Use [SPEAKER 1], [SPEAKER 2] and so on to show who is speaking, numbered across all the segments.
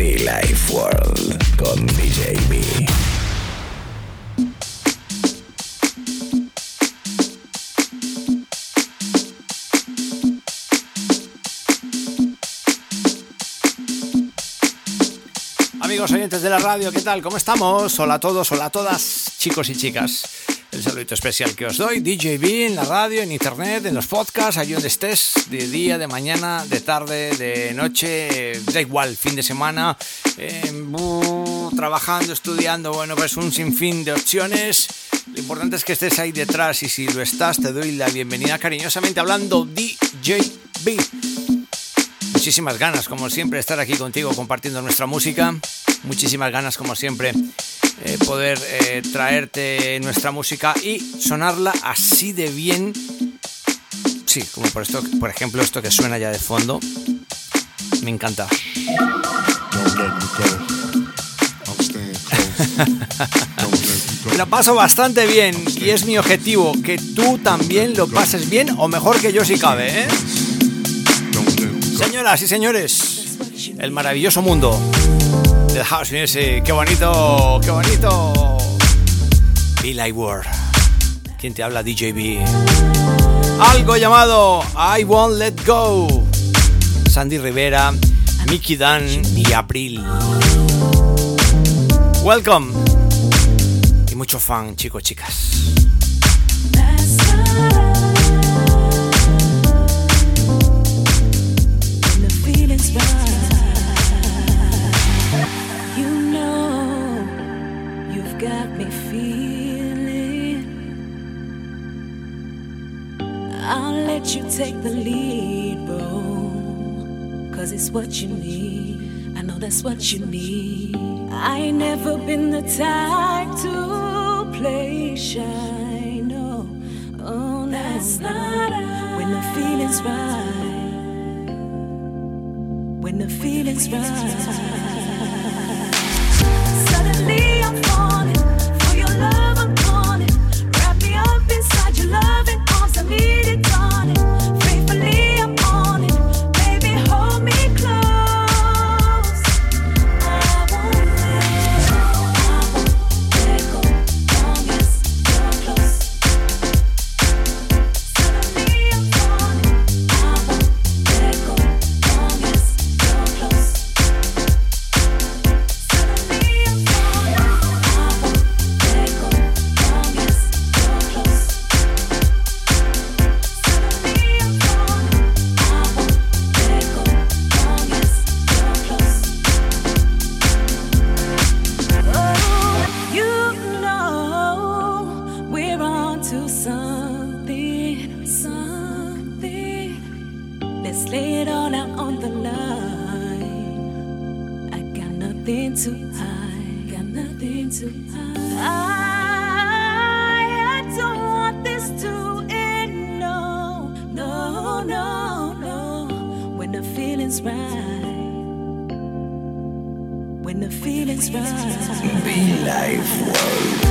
[SPEAKER 1] Life World con DJ.
[SPEAKER 2] Amigos oyentes de la radio, ¿qué tal? ¿Cómo estamos? Hola a todos, hola a todas, chicos y chicas. El saludito especial que os doy, DJB en la radio, en internet, en los podcasts, allí donde estés, de día, de mañana, de tarde, de noche, da igual, fin de semana, eh, trabajando, estudiando, bueno, pues un sinfín de opciones. Lo importante es que estés ahí detrás y si lo estás, te doy la bienvenida cariñosamente hablando DJB. Muchísimas ganas, como siempre, de estar aquí contigo compartiendo nuestra música. Muchísimas ganas, como siempre, eh, poder eh, traerte nuestra música y sonarla así de bien. Sí, como por esto, por ejemplo, esto que suena ya de fondo. Me encanta. La paso bastante bien y es mi objetivo que tú también lo pases bien o mejor que yo si cabe, ¿eh? Señoras y señores, el maravilloso mundo del house music, qué bonito, qué bonito. Be Like World. ¿Quién te habla? DJB. Algo llamado I Won't Let Go. Sandy Rivera, Mickey Dan y April. Welcome. Y mucho fan, chicos, chicas.
[SPEAKER 3] Take the lead, bro. Cause it's what you need. I know that's what you need. I ain't never been the type to play shy, no. Oh, no. That's not when the feeling's right when the feeling's right. To hide, got nothing to hide. I, I don't want this to end, no, no, no, no. When the feeling's right. When the feeling's right.
[SPEAKER 1] Be Live World.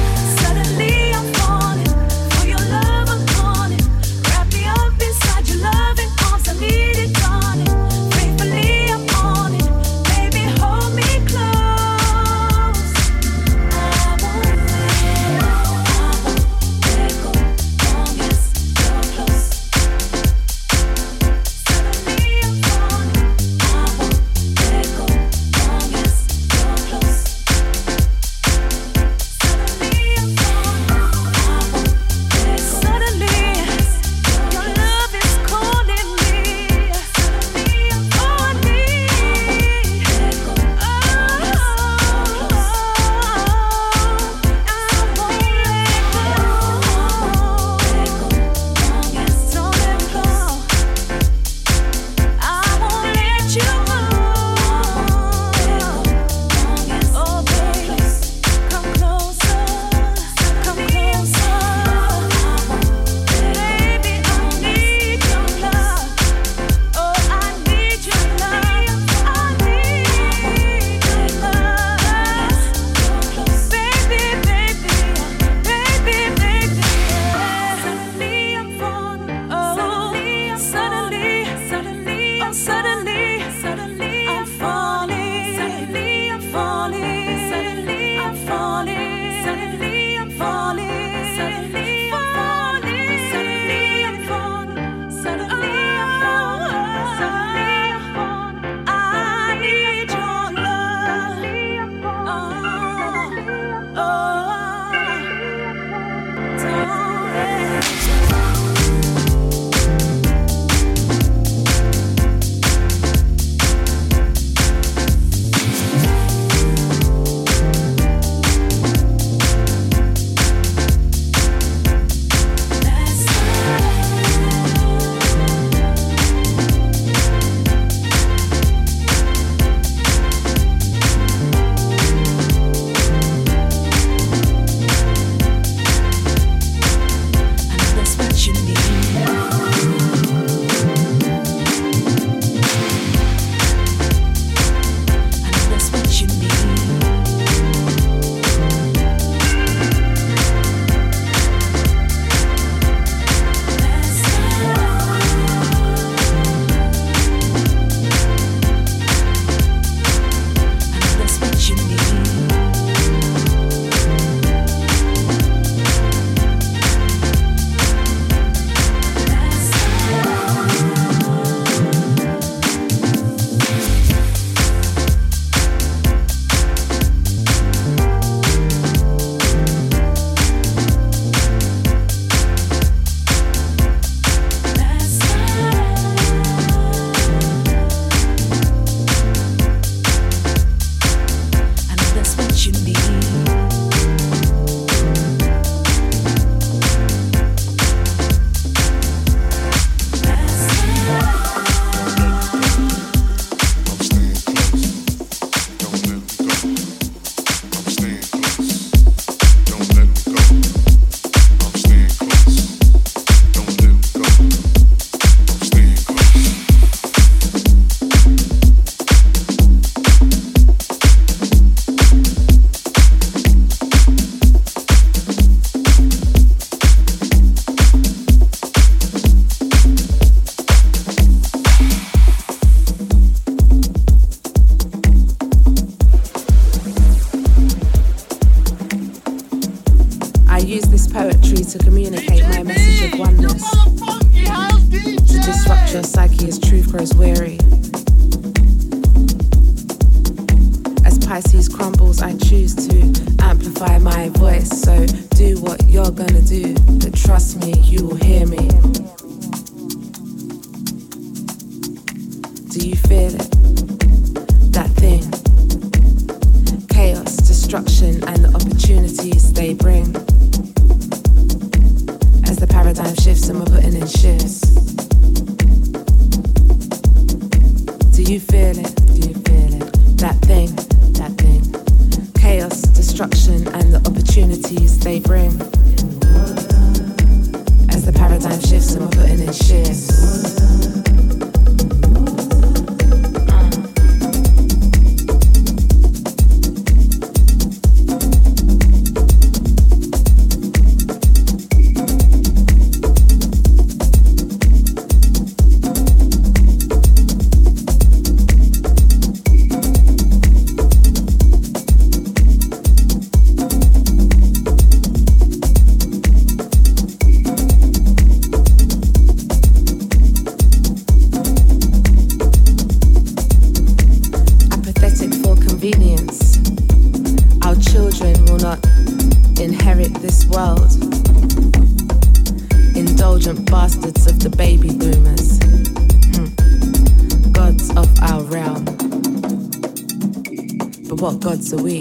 [SPEAKER 4] What we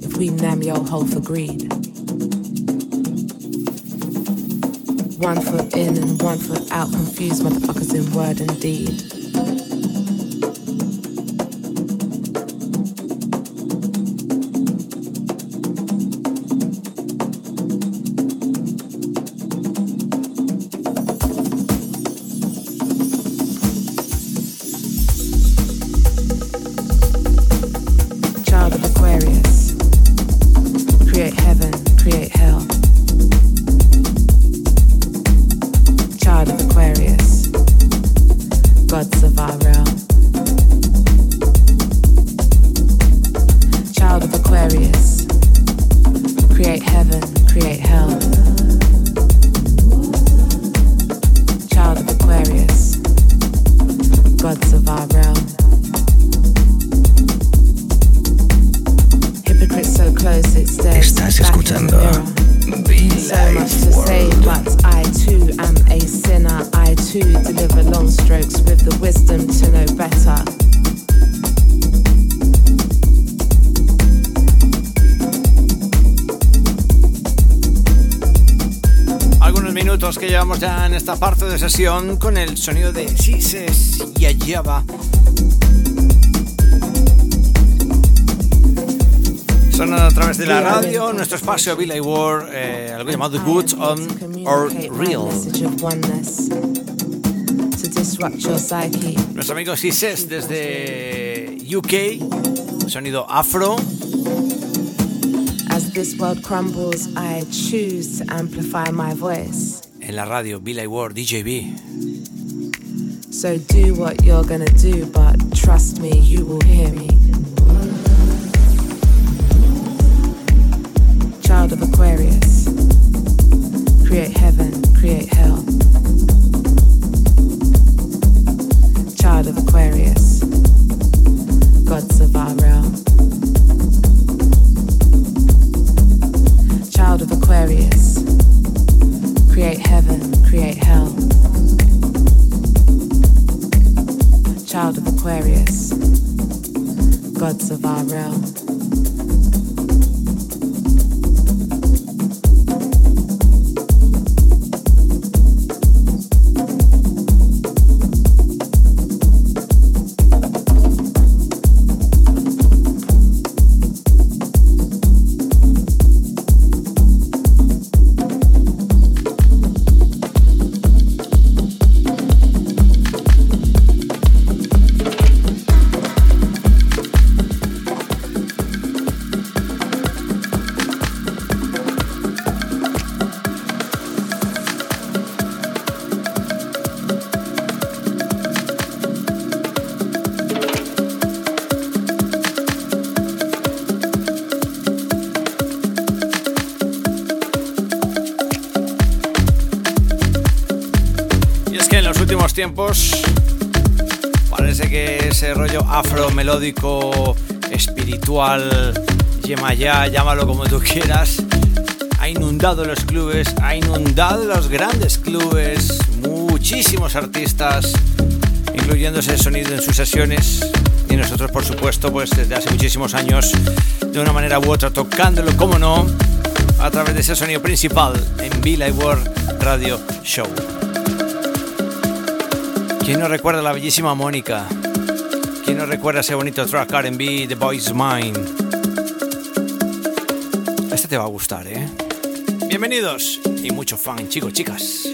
[SPEAKER 4] if we nam yo hole for greed? One foot in and one foot out, confused motherfuckers in word and deed.
[SPEAKER 2] Con el sonido de Sises y Ayaba. Sonando a través de la radio, nuestro espacio Billy Ward, eh, algo llamado Goods on or Real. Nuestro amigo Sises desde UK, sonido afro.
[SPEAKER 4] As this world crumbles, I choose to amplify my voice.
[SPEAKER 2] En la radio, Billy Ward, DJB.
[SPEAKER 4] So do what you're gonna do, but trust me, you will hear me. Child of Aquarius. Create heaven, create hell. Child of Aquarius. Gods of our realm. Child of Aquarius. Create heaven, create hell. Child of Aquarius. Gods of our realm.
[SPEAKER 2] Últimos tiempos parece que ese rollo afro-melódico, espiritual, yemayá, llámalo como tú quieras, ha inundado los clubes, ha inundado los grandes clubes, muchísimos artistas, incluyendo ese sonido en sus sesiones y nosotros por supuesto pues desde hace muchísimos años de una manera u otra tocándolo como no a través de ese sonido principal en Live World Radio Show. ¿Quién no recuerda a la bellísima Mónica? ¿Quién no recuerda ese bonito track R&B The Boy's Mine? Este te va a gustar, ¿eh? Bienvenidos y mucho fan, chicos, chicas.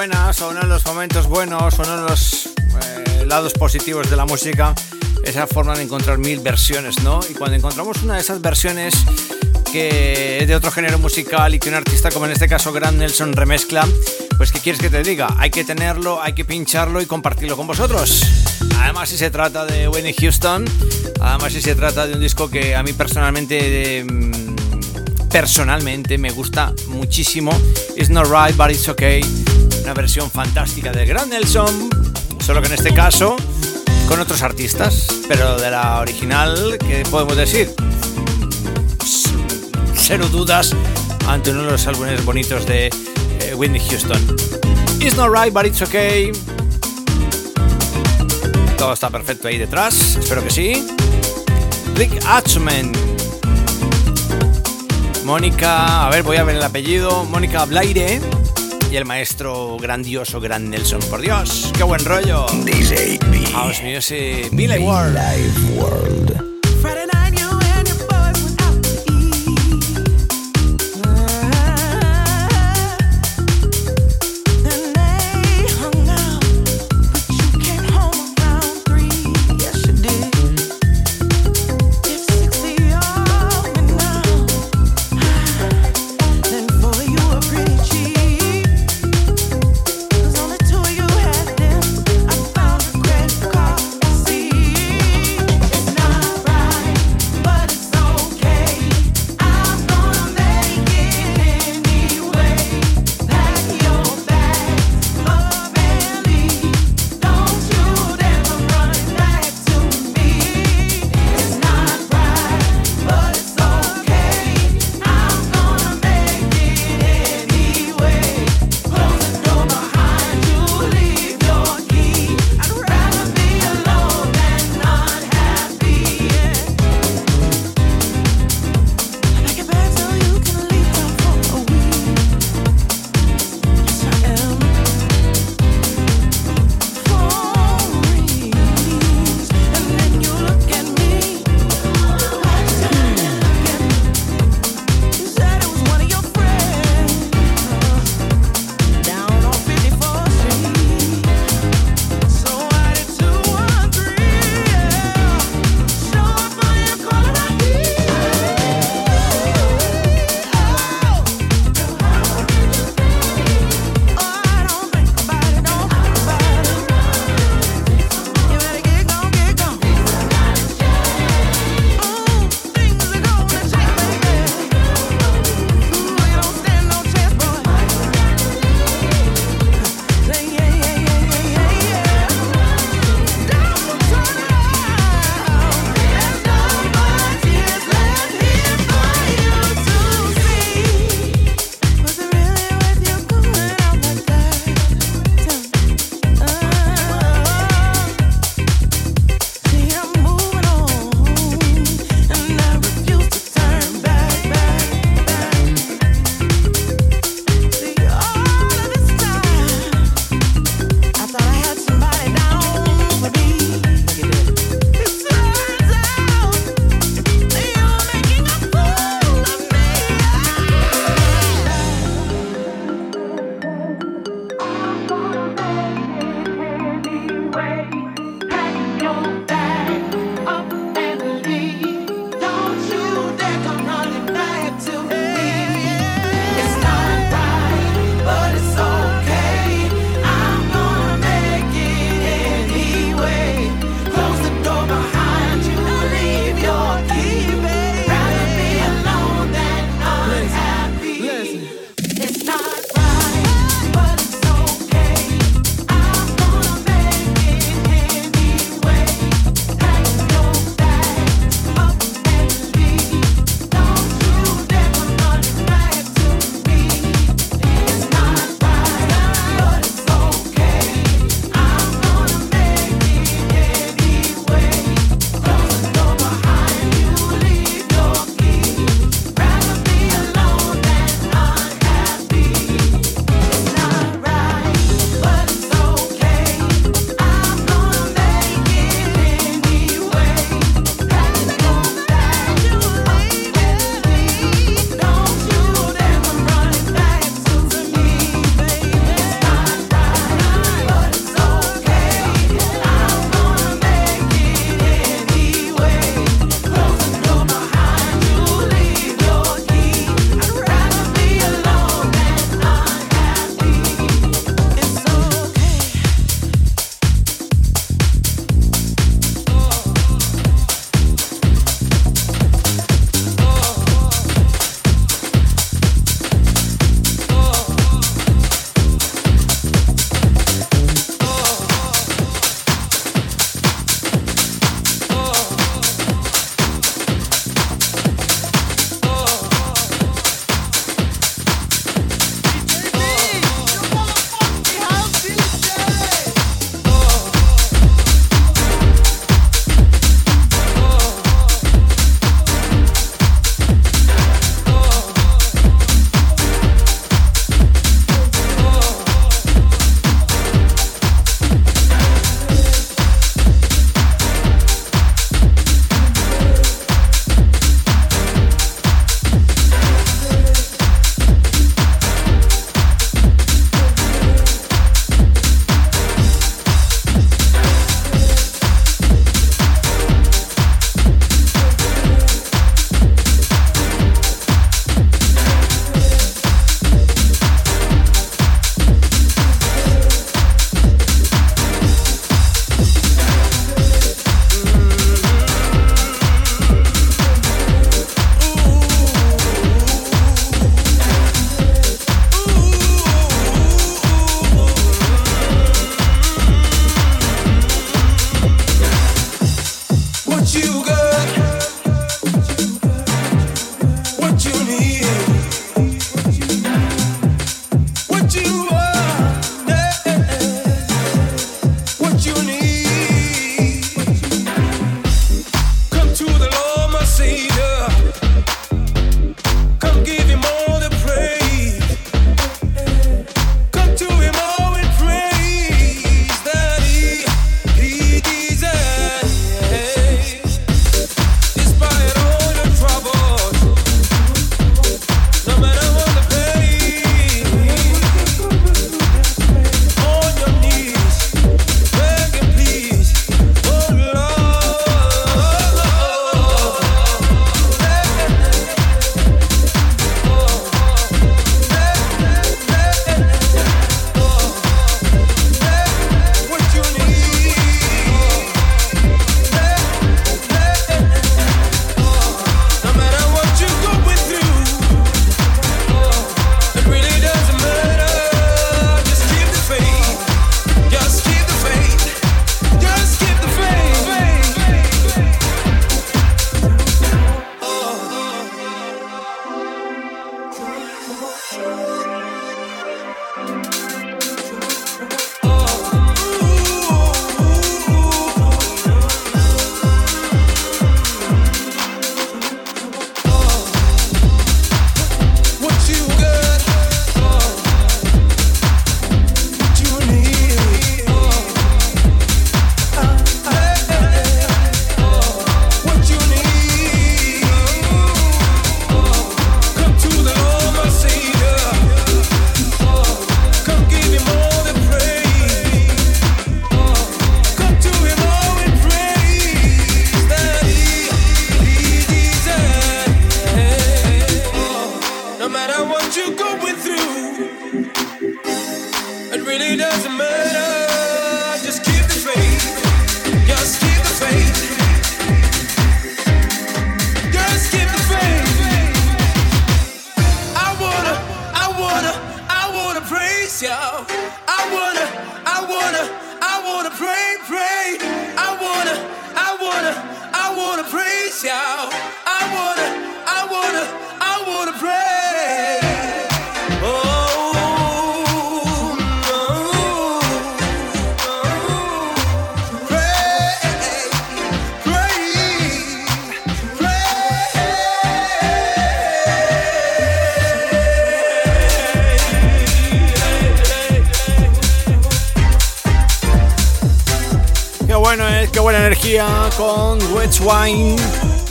[SPEAKER 2] Buenas, o uno de los momentos buenos, o uno de los eh, lados positivos de la música, esa forma de encontrar mil versiones, ¿no? Y cuando encontramos una de esas versiones que es de otro género musical y que un artista como en este caso Grant Nelson remezcla, pues ¿qué quieres que te diga? Hay que tenerlo, hay que pincharlo y compartirlo con vosotros. Además si se trata de Whitney Houston, además si se trata de un disco que a mí personalmente... De, personalmente me gusta muchísimo. It's not right, but it's okay. Una versión fantástica de Grand Nelson, solo que en este caso con otros artistas, pero de la original, ¿qué podemos decir? Cero dudas ante uno de los álbumes bonitos de eh, Whitney Houston. It's not right, but it's okay. Todo está perfecto ahí detrás, espero que sí. Rick Atchman Mónica, a ver, voy a ver el apellido, Mónica Blaire y el maestro grandioso Gran Nelson. Por Dios, qué buen rollo.
[SPEAKER 5] DJ B.
[SPEAKER 2] House Music, Billy Ward.
[SPEAKER 5] Live World.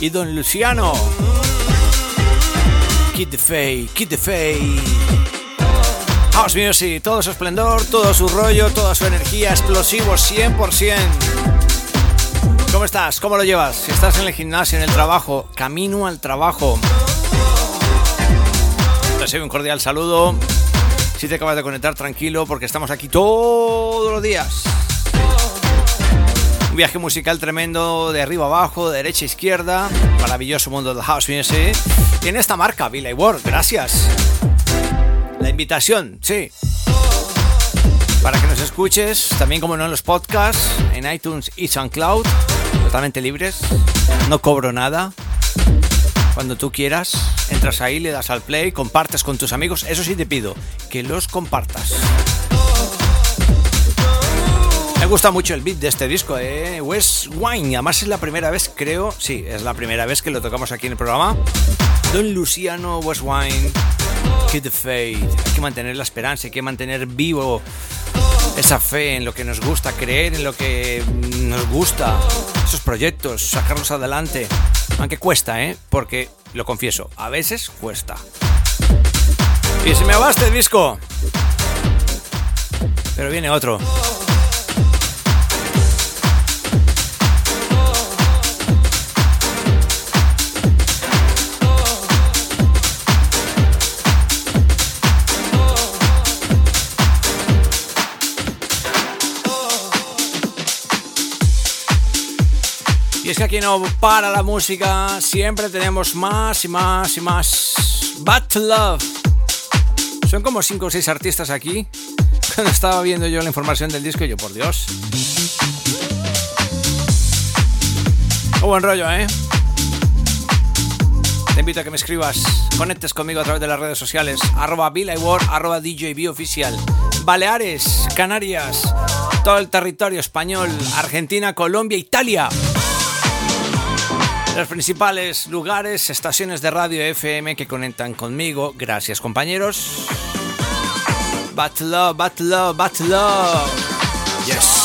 [SPEAKER 2] Y Don Luciano. Kid the Fay, Kid the Fay. House Music, todo su esplendor, todo su rollo, toda su energía, explosivo 100%. ¿Cómo estás? ¿Cómo lo llevas? Si estás en el gimnasio, en el trabajo, camino al trabajo. Te deseo un cordial saludo. Si te acabas de conectar, tranquilo, porque estamos aquí todos los días. Viaje musical tremendo de arriba abajo, de derecha a izquierda. Maravilloso mundo del house music. Tiene esta marca, Billy Ward. Gracias. La invitación, sí. Para que nos escuches, también como no en los podcasts, en iTunes y SoundCloud, totalmente libres. No cobro nada. Cuando tú quieras, entras ahí, le das al play, compartes con tus amigos. Eso sí te pido, que los compartas. Gusta mucho el beat de este disco, ¿eh? West Wine. Además es la primera vez, creo, sí, es la primera vez que lo tocamos aquí en el programa. Don Luciano West Wine, Kid the Faith. Hay que mantener la esperanza, hay que mantener vivo esa fe en lo que nos gusta, creer en lo que nos gusta, esos proyectos, sacarlos adelante. Aunque cuesta, ¿eh? Porque, lo confieso, a veces cuesta. Y se me va este disco. Pero viene otro. Y es que aquí no para la música, siempre tenemos más y más y más. To Love. Son como 5 o 6 artistas aquí. Cuando estaba viendo yo la información del disco, yo por Dios. Qué buen rollo, ¿eh? Te invito a que me escribas, conectes conmigo a través de las redes sociales, arroba BillIWard, arroba. Baleares, Canarias, todo el territorio español, Argentina, Colombia, Italia. Los principales lugares, estaciones de radio FM que conectan conmigo. Gracias, compañeros. Bad love, bad love, love. Yes.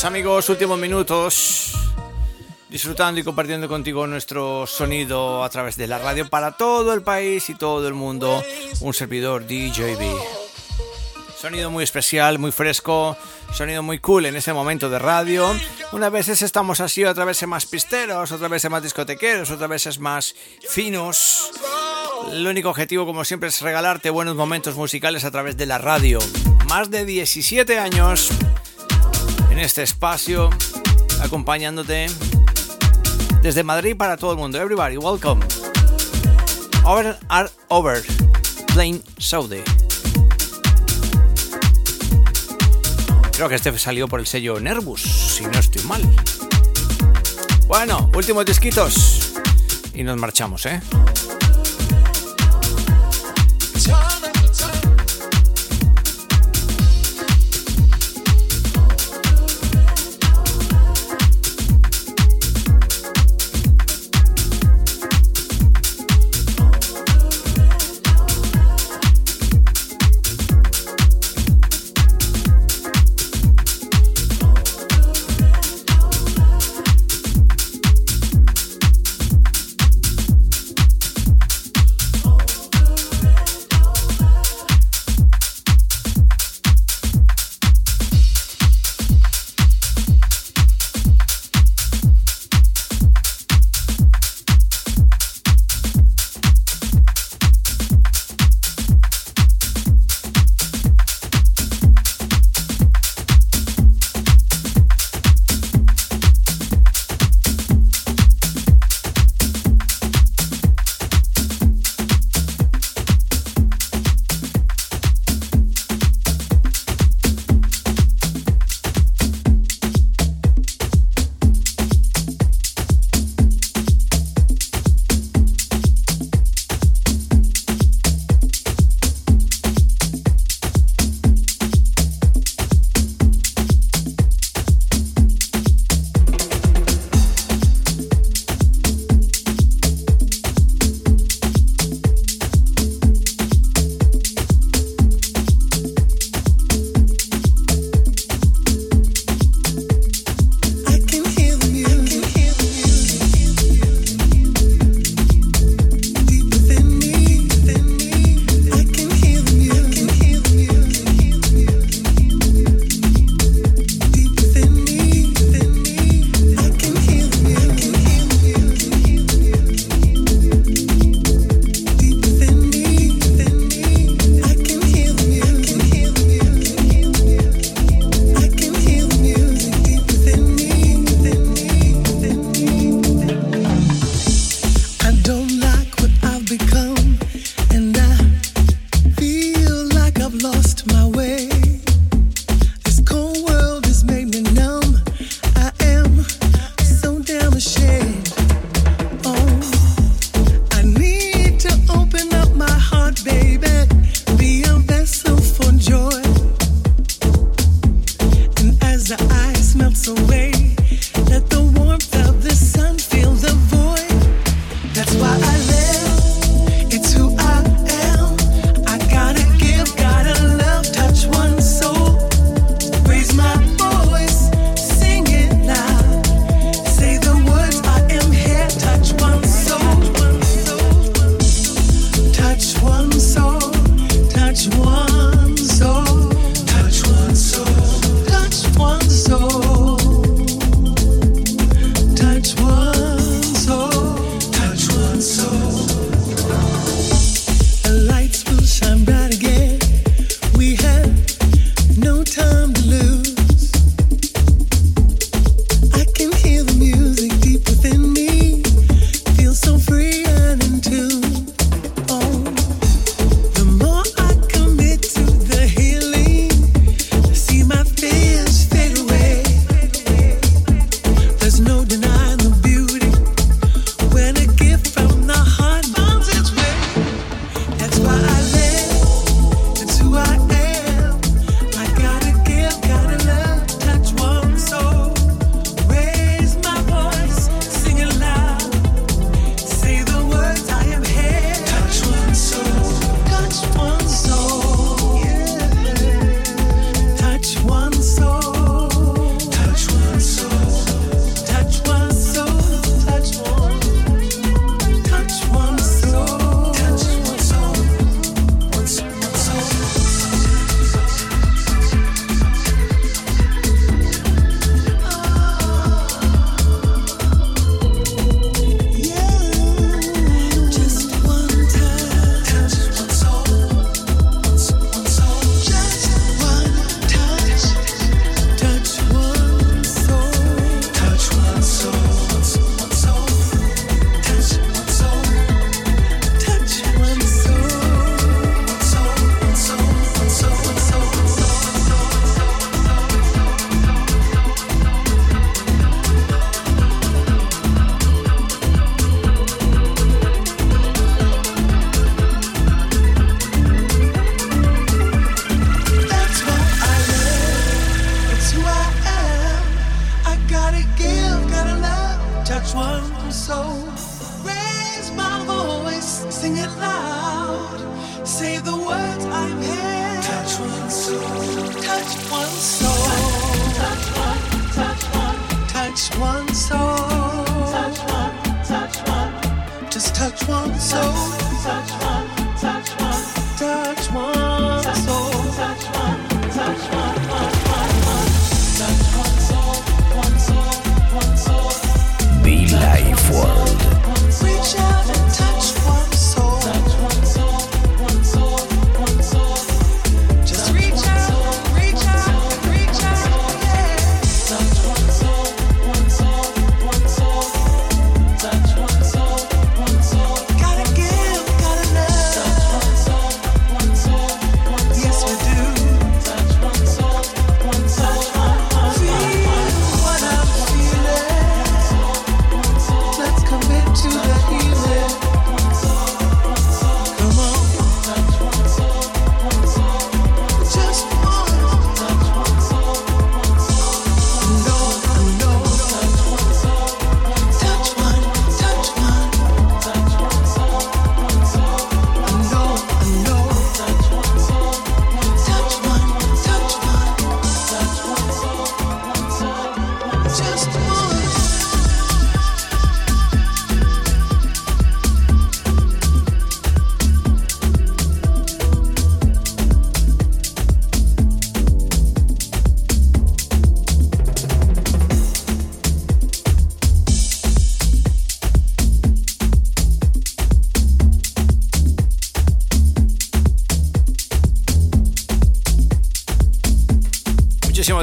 [SPEAKER 2] Minutos, amigos, últimos minutos. Disfrutando y compartiendo contigo nuestro sonido a través de la radio para todo el país y todo el mundo. Un servidor DJB. Sonido muy especial, muy fresco, sonido muy cool en este momento de radio. Unas veces estamos así, otras veces más pisteros, otras veces más discotequeros, otras veces más finos. El único objetivo, como siempre, es regalarte buenos momentos musicales a través de la radio. Más de 17 años este espacio, acompañándote desde Madrid para todo el mundo. Everybody, welcome. Over are over. Plain Saudi. Creo que este salió por el sello Nervus, si no estoy mal. Bueno, últimos disquitos. Y nos marchamos, ¿eh?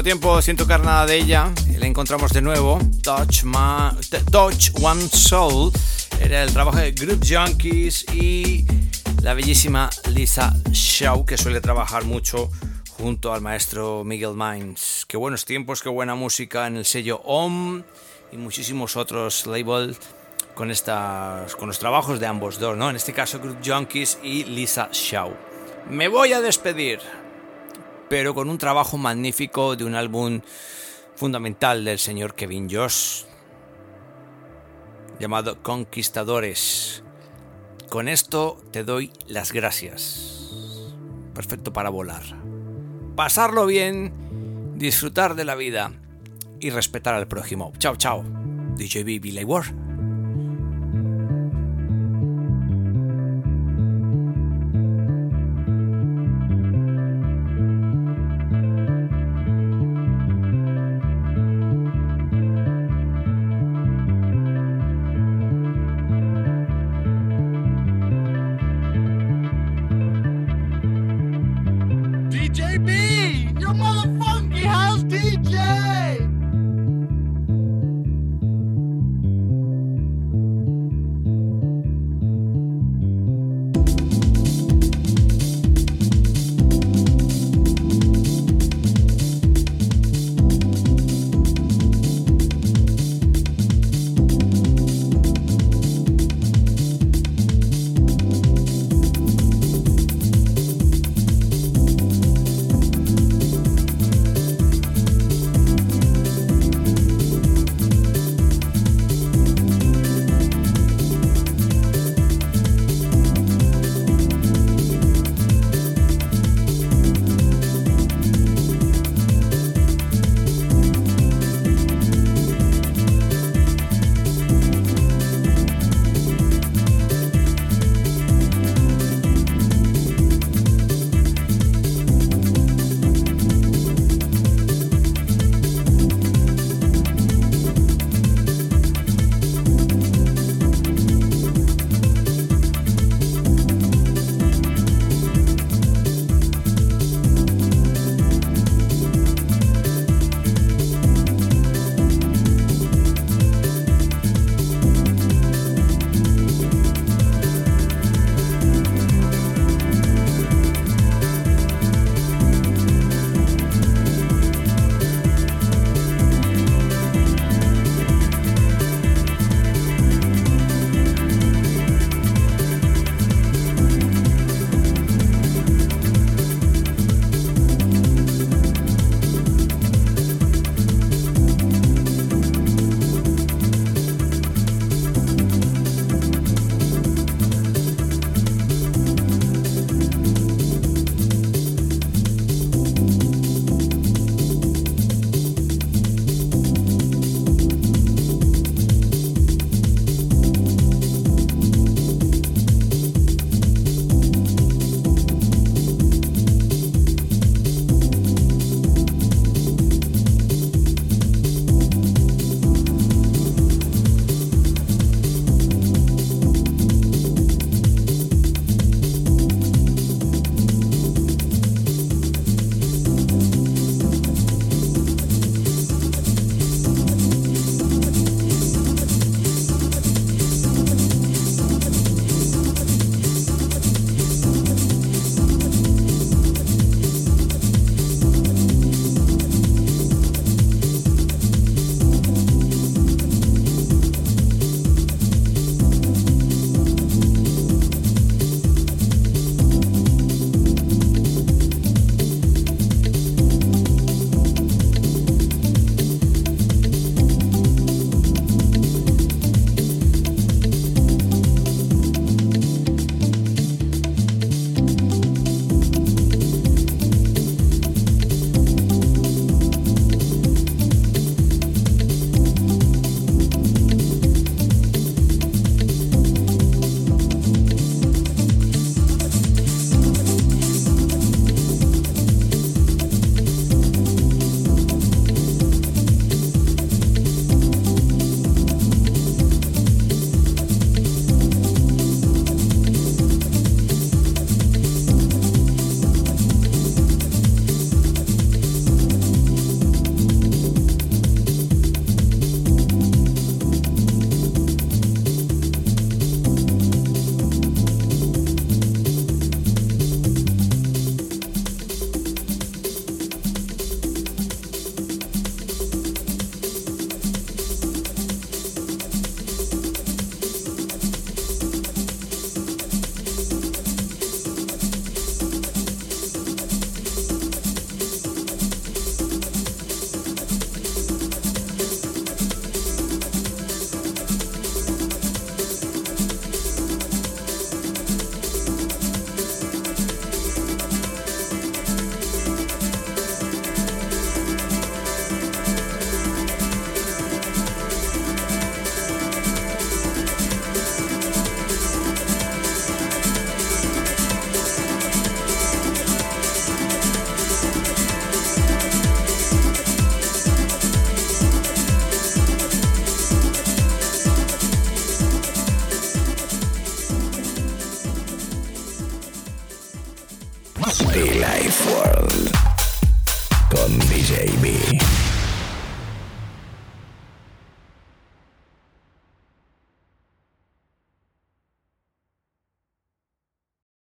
[SPEAKER 2] tiempo sin tocar nada de ella. La encontramos de nuevo. Touch, Ma One Soul. Era el trabajo de Group Junkies y la bellísima Lisa Shaw, que suele trabajar mucho junto al maestro Miguel Mines. Qué buenos tiempos, qué buena música en el sello OM y muchísimos otros labels con, estas, con los trabajos de ambos dos, ¿no? En este caso, Group Junkies y Lisa Shaw. Me voy a despedir pero con un trabajo magnífico de un álbum fundamental del señor Kevin Josh llamado Conquistadores. Con esto te doy las gracias. Perfecto para volar. Pasarlo bien, disfrutar de la vida y respetar al prójimo. Chao, chao. DJ Billy Ward.